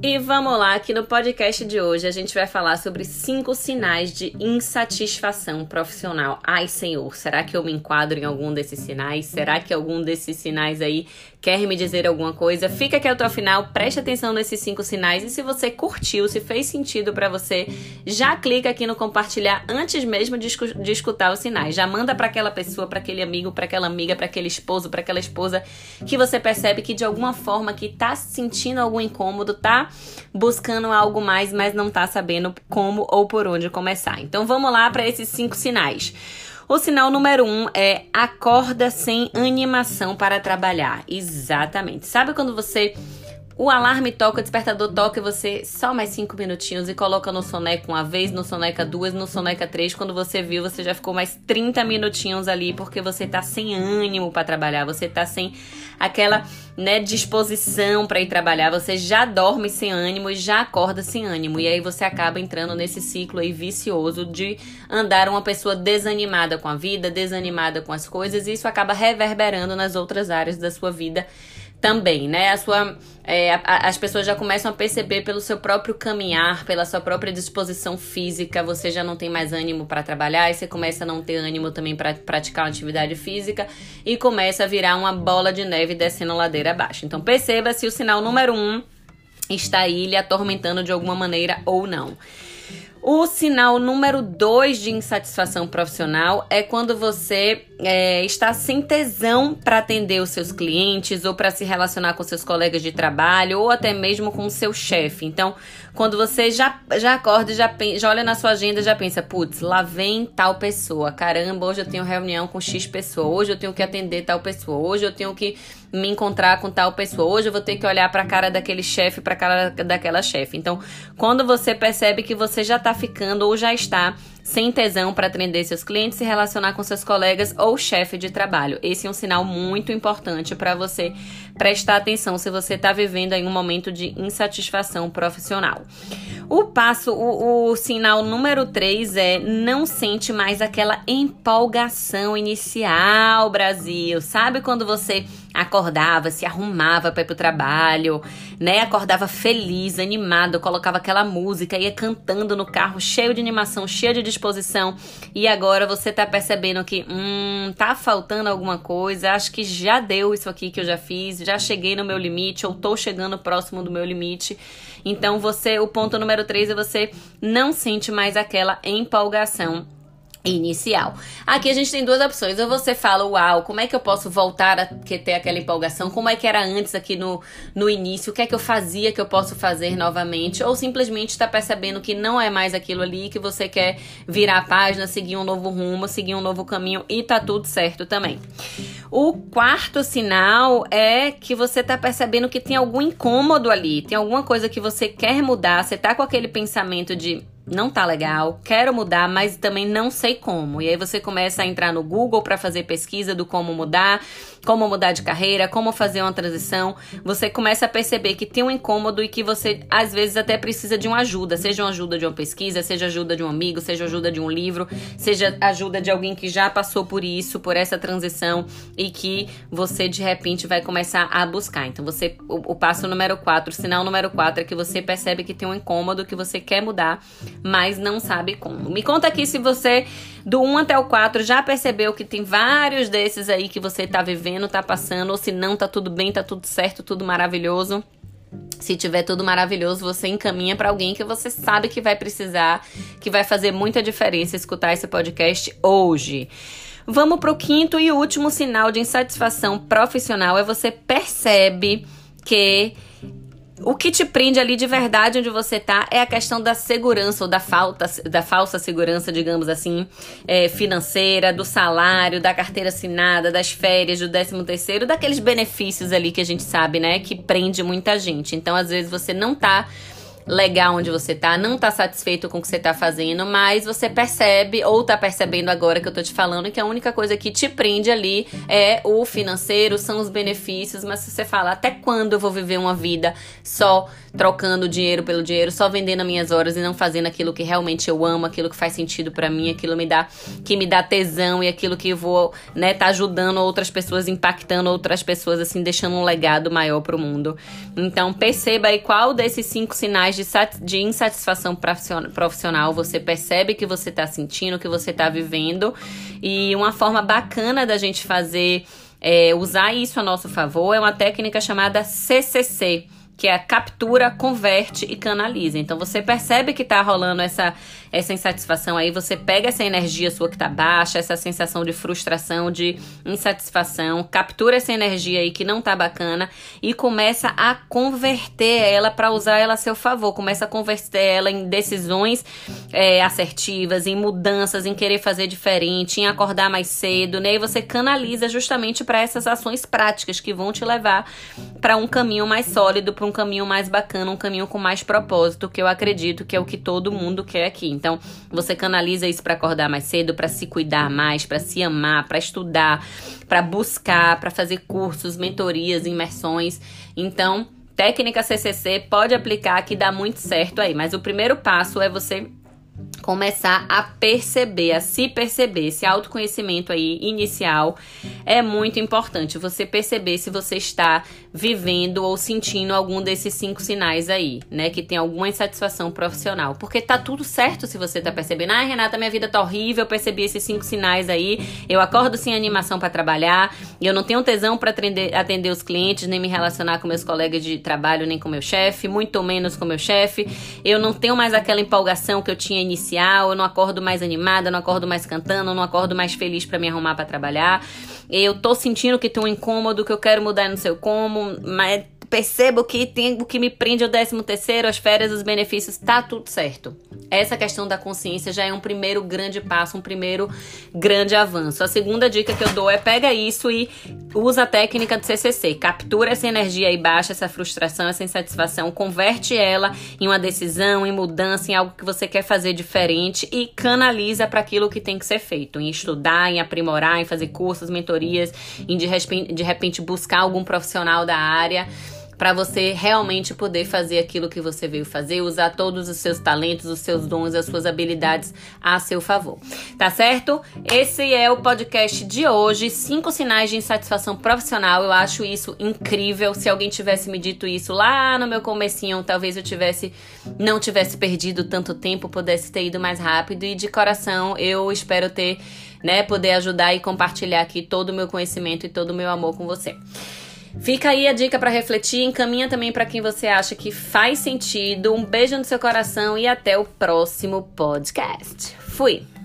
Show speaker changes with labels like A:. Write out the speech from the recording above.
A: E vamos lá, aqui no podcast de hoje a gente vai falar sobre cinco sinais de insatisfação profissional. Ai, senhor, será que eu me enquadro em algum desses sinais? Será que algum desses sinais aí quer me dizer alguma coisa? Fica aqui até o final, preste atenção nesses cinco sinais e se você curtiu, se fez sentido para você, já clica aqui no compartilhar antes mesmo de, de escutar os sinais. Já manda para aquela pessoa, para aquele amigo, para aquela amiga, para aquele esposo, para aquela esposa que você percebe que de alguma forma que tá sentindo algum incômodo, tá buscando algo mais, mas não tá sabendo como ou por onde começar. Então vamos lá para esses cinco sinais. O sinal número um é acorda sem animação para trabalhar. Exatamente. Sabe quando você o alarme toca, o despertador toca e você só mais cinco minutinhos e coloca no soneca uma vez, no soneca duas, no soneca três. Quando você viu, você já ficou mais 30 minutinhos ali porque você tá sem ânimo para trabalhar, você tá sem aquela né, disposição para ir trabalhar, você já dorme sem ânimo e já acorda sem ânimo. E aí você acaba entrando nesse ciclo aí vicioso de andar uma pessoa desanimada com a vida, desanimada com as coisas, e isso acaba reverberando nas outras áreas da sua vida também, né? A sua, é, a, as pessoas já começam a perceber pelo seu próprio caminhar, pela sua própria disposição física, você já não tem mais ânimo para trabalhar e você começa a não ter ânimo também para praticar uma atividade física e começa a virar uma bola de neve descendo ladeira abaixo. Então perceba se o sinal número um está aí lhe atormentando de alguma maneira ou não. O sinal número dois de insatisfação profissional é quando você é, está sem tesão para atender os seus clientes ou para se relacionar com seus colegas de trabalho ou até mesmo com o seu chefe. Então, quando você já, já acorda, já, já olha na sua agenda já pensa, putz, lá vem tal pessoa, caramba, hoje eu tenho reunião com X pessoa, hoje eu tenho que atender tal pessoa, hoje eu tenho que me encontrar com tal pessoa, hoje eu vou ter que olhar para a cara daquele chefe, para a cara daquela chefe. Então, quando você percebe que você já está ficando ou já está sem tesão para atender seus clientes, se relacionar com seus colegas ou chefe de trabalho. Esse é um sinal muito importante para você prestar atenção se você está vivendo em um momento de insatisfação profissional. O passo, o, o sinal número 3 é não sente mais aquela empolgação inicial, Brasil. Sabe quando você acordava, se arrumava para ir pro trabalho, né? Acordava feliz, animado, colocava aquela música, ia cantando no carro, cheio de animação, cheio de disposição. E agora você tá percebendo que, hum, tá faltando alguma coisa, acho que já deu isso aqui que eu já fiz, já cheguei no meu limite, ou tô chegando próximo do meu limite. Então você, o ponto número 3 é você não sente mais aquela empolgação inicial. Aqui a gente tem duas opções. Ou você fala, uau, como é que eu posso voltar a ter aquela empolgação? Como é que era antes aqui no, no início? O que é que eu fazia que eu posso fazer novamente? Ou simplesmente está percebendo que não é mais aquilo ali, que você quer virar a página, seguir um novo rumo, seguir um novo caminho e tá tudo certo também. O quarto sinal é que você tá percebendo que tem algum incômodo ali, tem alguma coisa que você quer mudar, você tá com aquele pensamento de não tá legal, quero mudar, mas também não sei como. E aí você começa a entrar no Google para fazer pesquisa do como mudar, como mudar de carreira, como fazer uma transição. Você começa a perceber que tem um incômodo e que você às vezes até precisa de uma ajuda, seja uma ajuda de uma pesquisa, seja ajuda de um amigo, seja ajuda de um livro, seja ajuda de alguém que já passou por isso, por essa transição e que você de repente vai começar a buscar. Então você o, o passo número 4, o sinal número 4 é que você percebe que tem um incômodo que você quer mudar mas não sabe como. Me conta aqui se você, do 1 até o 4, já percebeu que tem vários desses aí que você tá vivendo, tá passando, ou se não, tá tudo bem, tá tudo certo, tudo maravilhoso. Se tiver tudo maravilhoso, você encaminha para alguém que você sabe que vai precisar, que vai fazer muita diferença escutar esse podcast hoje. Vamos para o quinto e último sinal de insatisfação profissional é você percebe que o que te prende ali de verdade onde você tá é a questão da segurança ou da falta, da falsa segurança, digamos assim, é, financeira, do salário, da carteira assinada, das férias, do décimo terceiro, daqueles benefícios ali que a gente sabe, né, que prende muita gente. Então, às vezes você não tá legal onde você tá, não tá satisfeito com o que você tá fazendo, mas você percebe ou tá percebendo agora que eu tô te falando que a única coisa que te prende ali é o financeiro, são os benefícios, mas se você fala até quando eu vou viver uma vida só trocando dinheiro pelo dinheiro, só vendendo as minhas horas e não fazendo aquilo que realmente eu amo, aquilo que faz sentido para mim, aquilo me dá que me dá tesão e aquilo que eu vou, né, tá ajudando outras pessoas, impactando outras pessoas assim, deixando um legado maior pro mundo. Então, perceba aí qual desses cinco sinais de, de insatisfação profissional você percebe que você tá sentindo, que você tá vivendo. E uma forma bacana da gente fazer é, usar isso a nosso favor é uma técnica chamada CCC que é captura, converte e canaliza. Então você percebe que tá rolando essa essa insatisfação aí, você pega essa energia sua que tá baixa, essa sensação de frustração, de insatisfação, captura essa energia aí que não tá bacana e começa a converter ela para usar ela a seu favor, começa a converter ela em decisões é, assertivas, em mudanças, em querer fazer diferente, em acordar mais cedo, né? E você canaliza justamente para essas ações práticas que vão te levar para um caminho mais sólido, para um caminho mais bacana, um caminho com mais propósito, que eu acredito que é o que todo mundo quer aqui. Então, você canaliza isso para acordar mais cedo, para se cuidar mais, para se amar, para estudar, para buscar, para fazer cursos, mentorias, imersões. Então, técnica CCC pode aplicar que dá muito certo aí, mas o primeiro passo é você começar a perceber, a se perceber. Esse autoconhecimento aí inicial é muito importante. Você perceber se você está vivendo ou sentindo algum desses cinco sinais aí, né? Que tem alguma insatisfação profissional. Porque tá tudo certo se você tá percebendo. Ah, Renata, minha vida tá horrível, eu percebi esses cinco sinais aí. Eu acordo sem animação para trabalhar, eu não tenho tesão para atender, atender os clientes, nem me relacionar com meus colegas de trabalho, nem com meu chefe, muito menos com meu chefe. Eu não tenho mais aquela empolgação que eu tinha eu não acordo mais animada, não acordo mais cantando, não acordo mais feliz para me arrumar para trabalhar. Eu tô sentindo que tem um incômodo, que eu quero mudar, não sei como, mas percebo que tem o que me prende o 13 terceiro, as férias, os benefícios, tá tudo certo. Essa questão da consciência já é um primeiro grande passo, um primeiro grande avanço. A segunda dica que eu dou é pega isso e usa a técnica do CCC, captura essa energia aí baixa, essa frustração, essa insatisfação, converte ela em uma decisão, em mudança, em algo que você quer fazer diferente e canaliza para aquilo que tem que ser feito, em estudar, em aprimorar, em fazer cursos, mentorias, em de repente, de repente buscar algum profissional da área para você realmente poder fazer aquilo que você veio fazer, usar todos os seus talentos, os seus dons, as suas habilidades a seu favor. Tá certo? Esse é o podcast de hoje, cinco sinais de insatisfação profissional. Eu acho isso incrível. Se alguém tivesse me dito isso lá no meu comecinho, talvez eu tivesse não tivesse perdido tanto tempo, pudesse ter ido mais rápido e de coração eu espero ter, né, poder ajudar e compartilhar aqui todo o meu conhecimento e todo o meu amor com você. Fica aí a dica para refletir, encaminha também para quem você acha que faz sentido. Um beijo no seu coração e até o próximo podcast. Fui.